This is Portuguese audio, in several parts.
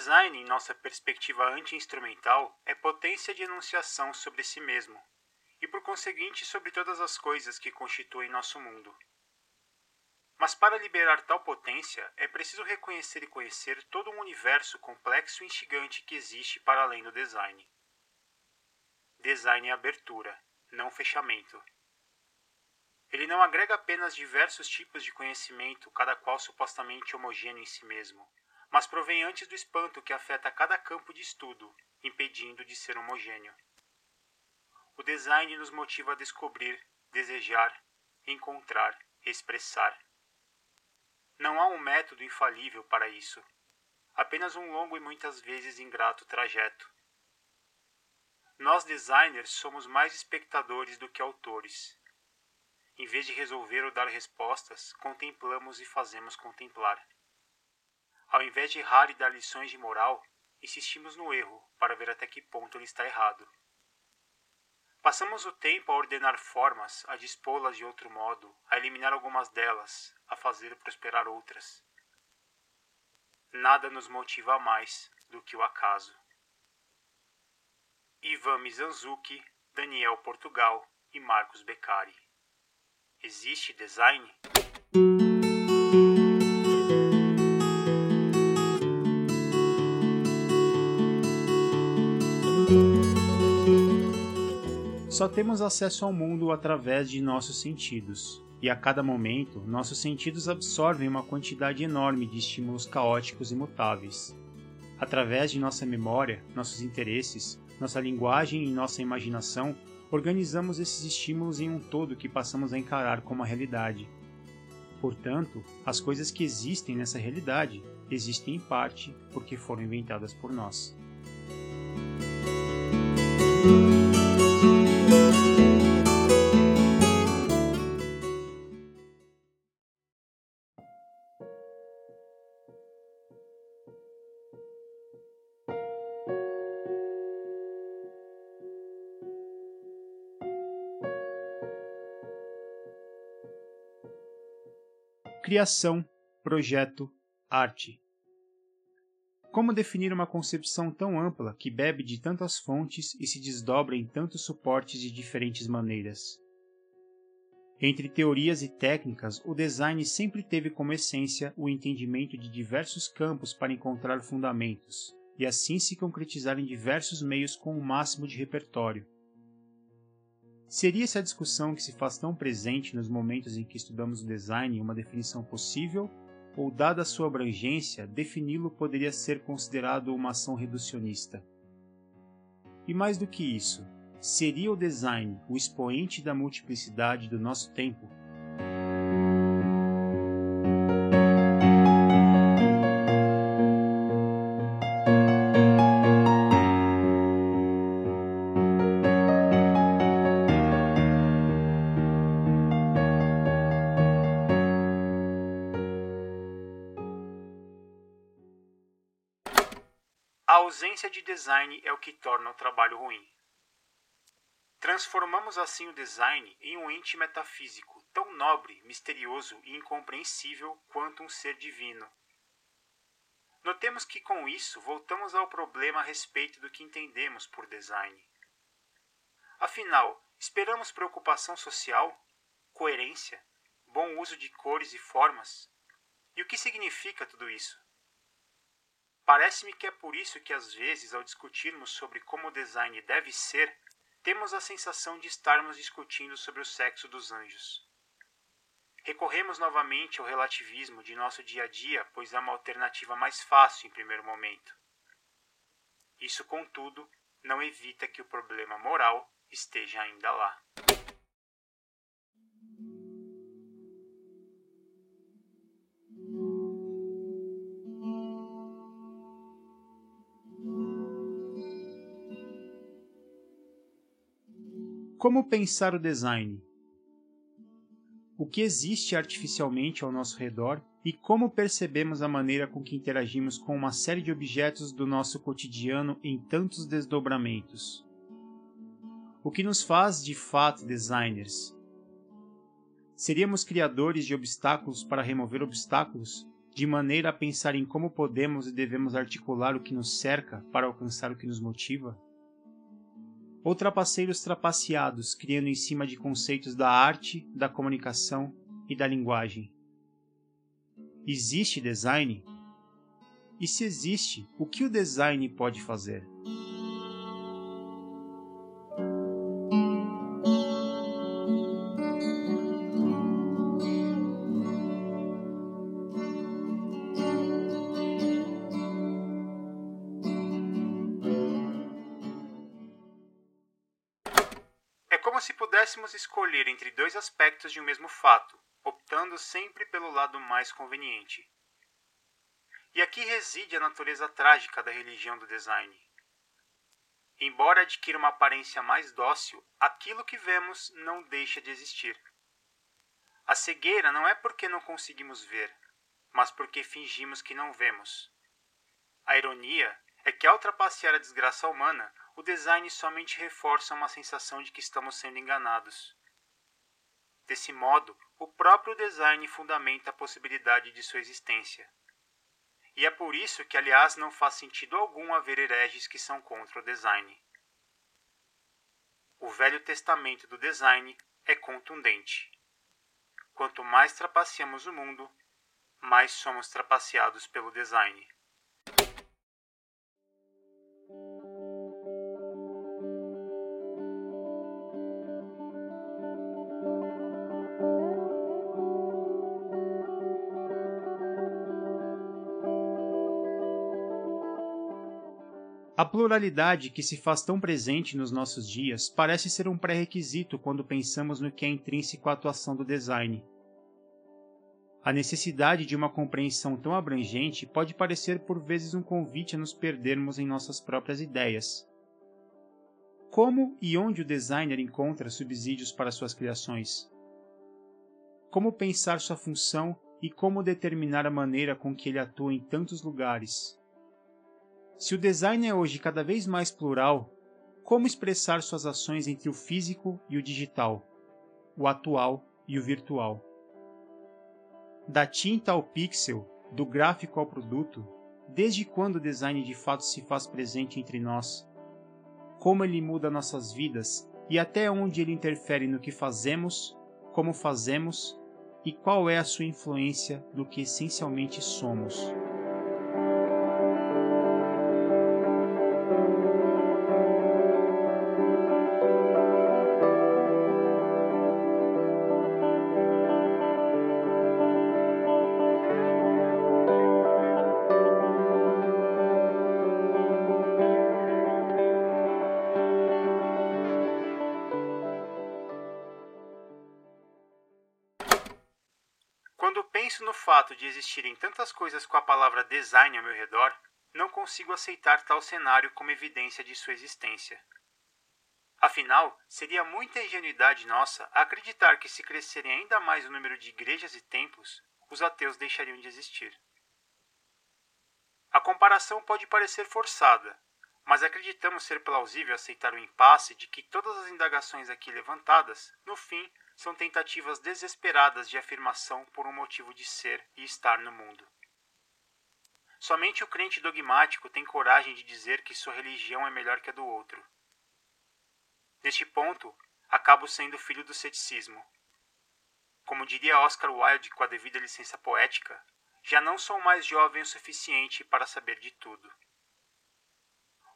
design, em nossa perspectiva anti-instrumental, é potência de enunciação sobre si mesmo, e por conseguinte sobre todas as coisas que constituem nosso mundo. Mas para liberar tal potência, é preciso reconhecer e conhecer todo um universo complexo e instigante que existe para além do design. Design é abertura, não fechamento. Ele não agrega apenas diversos tipos de conhecimento, cada qual supostamente homogêneo em si mesmo, mas provém antes do espanto que afeta cada campo de estudo, impedindo de ser homogêneo. O design nos motiva a descobrir, desejar, encontrar, expressar. Não há um método infalível para isso, apenas um longo e muitas vezes ingrato trajeto. Nós designers somos mais espectadores do que autores. Em vez de resolver ou dar respostas, contemplamos e fazemos contemplar. Ao invés de errar e dar lições de moral, insistimos no erro para ver até que ponto ele está errado. Passamos o tempo a ordenar formas, a dispô-las de outro modo, a eliminar algumas delas, a fazer prosperar outras. Nada nos motiva mais do que o acaso. Ivan Mizanzuki, Daniel Portugal e Marcos Beccari. Existe design? Só temos acesso ao mundo através de nossos sentidos, e a cada momento nossos sentidos absorvem uma quantidade enorme de estímulos caóticos e mutáveis. Através de nossa memória, nossos interesses, nossa linguagem e nossa imaginação, organizamos esses estímulos em um todo que passamos a encarar como a realidade. Portanto, as coisas que existem nessa realidade existem em parte porque foram inventadas por nós. Criação, projeto, arte. Como definir uma concepção tão ampla que bebe de tantas fontes e se desdobra em tantos suportes de diferentes maneiras? Entre teorias e técnicas, o design sempre teve como essência o entendimento de diversos campos para encontrar fundamentos, e assim se concretizar em diversos meios com o máximo de repertório. Seria essa discussão que se faz tão presente nos momentos em que estudamos o design uma definição possível, ou, dada a sua abrangência, defini-lo poderia ser considerado uma ação reducionista? E mais do que isso, seria o design o expoente da multiplicidade do nosso tempo? Ausência de design é o que torna o trabalho ruim. Transformamos assim o design em um ente metafísico, tão nobre, misterioso e incompreensível quanto um ser divino. Notemos que com isso voltamos ao problema a respeito do que entendemos por design. Afinal, esperamos preocupação social, coerência, bom uso de cores e formas? E o que significa tudo isso? Parece-me que é por isso que às vezes, ao discutirmos sobre como o design deve ser, temos a sensação de estarmos discutindo sobre o sexo dos anjos. Recorremos novamente ao relativismo de nosso dia a dia, pois é uma alternativa mais fácil em primeiro momento. Isso, contudo, não evita que o problema moral esteja ainda lá. Como pensar o design? O que existe artificialmente ao nosso redor e como percebemos a maneira com que interagimos com uma série de objetos do nosso cotidiano em tantos desdobramentos? O que nos faz de fato designers? Seríamos criadores de obstáculos para remover obstáculos de maneira a pensar em como podemos e devemos articular o que nos cerca para alcançar o que nos motiva? Ou trapaceiros trapaceados, criando em cima de conceitos da arte, da comunicação e da linguagem? Existe design? E se existe, o que o design pode fazer? Pudéssemos escolher entre dois aspectos de um mesmo fato, optando sempre pelo lado mais conveniente. E aqui reside a natureza trágica da religião do design. Embora adquira uma aparência mais dócil, aquilo que vemos não deixa de existir. A cegueira não é porque não conseguimos ver, mas porque fingimos que não vemos. A ironia é que, ao trapacear a desgraça humana, o design somente reforça uma sensação de que estamos sendo enganados. Desse modo, o próprio design fundamenta a possibilidade de sua existência. E é por isso que, aliás, não faz sentido algum haver hereges que são contra o design. O Velho Testamento do design é contundente. Quanto mais trapaceamos o mundo, mais somos trapaceados pelo design. A pluralidade que se faz tão presente nos nossos dias parece ser um pré-requisito quando pensamos no que é intrínseco à atuação do design. A necessidade de uma compreensão tão abrangente pode parecer por vezes um convite a nos perdermos em nossas próprias ideias. Como e onde o designer encontra subsídios para suas criações? Como pensar sua função e como determinar a maneira com que ele atua em tantos lugares, se o design é hoje cada vez mais plural, como expressar suas ações entre o físico e o digital, o atual e o virtual? Da tinta ao pixel, do gráfico ao produto, desde quando o design de fato se faz presente entre nós? Como ele muda nossas vidas e até onde ele interfere no que fazemos, como fazemos e qual é a sua influência do que essencialmente somos? Penso no fato de existirem tantas coisas com a palavra design ao meu redor, não consigo aceitar tal cenário como evidência de sua existência. Afinal, seria muita ingenuidade nossa acreditar que, se crescerem ainda mais o número de igrejas e templos, os ateus deixariam de existir. A comparação pode parecer forçada, mas acreditamos ser plausível aceitar o impasse de que todas as indagações aqui levantadas, no fim, são tentativas desesperadas de afirmação por um motivo de ser e estar no mundo. Somente o crente dogmático tem coragem de dizer que sua religião é melhor que a do outro. Neste ponto, acabo sendo filho do ceticismo. Como diria Oscar Wilde com a devida licença poética, já não sou mais jovem o suficiente para saber de tudo.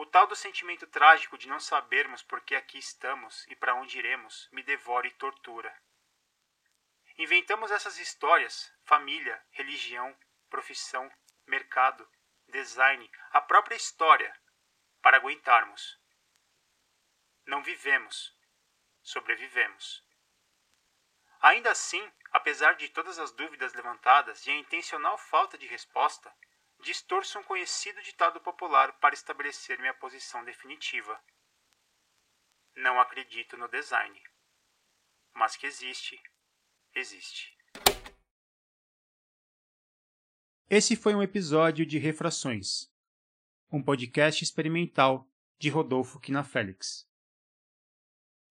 O tal do sentimento trágico de não sabermos por que aqui estamos e para onde iremos me devora e tortura. Inventamos essas histórias, família, religião, profissão, mercado, design, a própria história, para aguentarmos. Não vivemos, sobrevivemos. Ainda assim, apesar de todas as dúvidas levantadas e a intencional falta de resposta, distorço um conhecido ditado popular para estabelecer minha posição definitiva. Não acredito no design. Mas que existe, existe. Esse foi um episódio de Refrações, um podcast experimental de Rodolfo Quinafélix.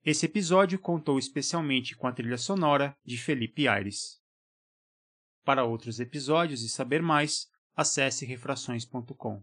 Esse episódio contou especialmente com a trilha sonora de Felipe Aires. Para outros episódios e saber mais, acesse refrações.com.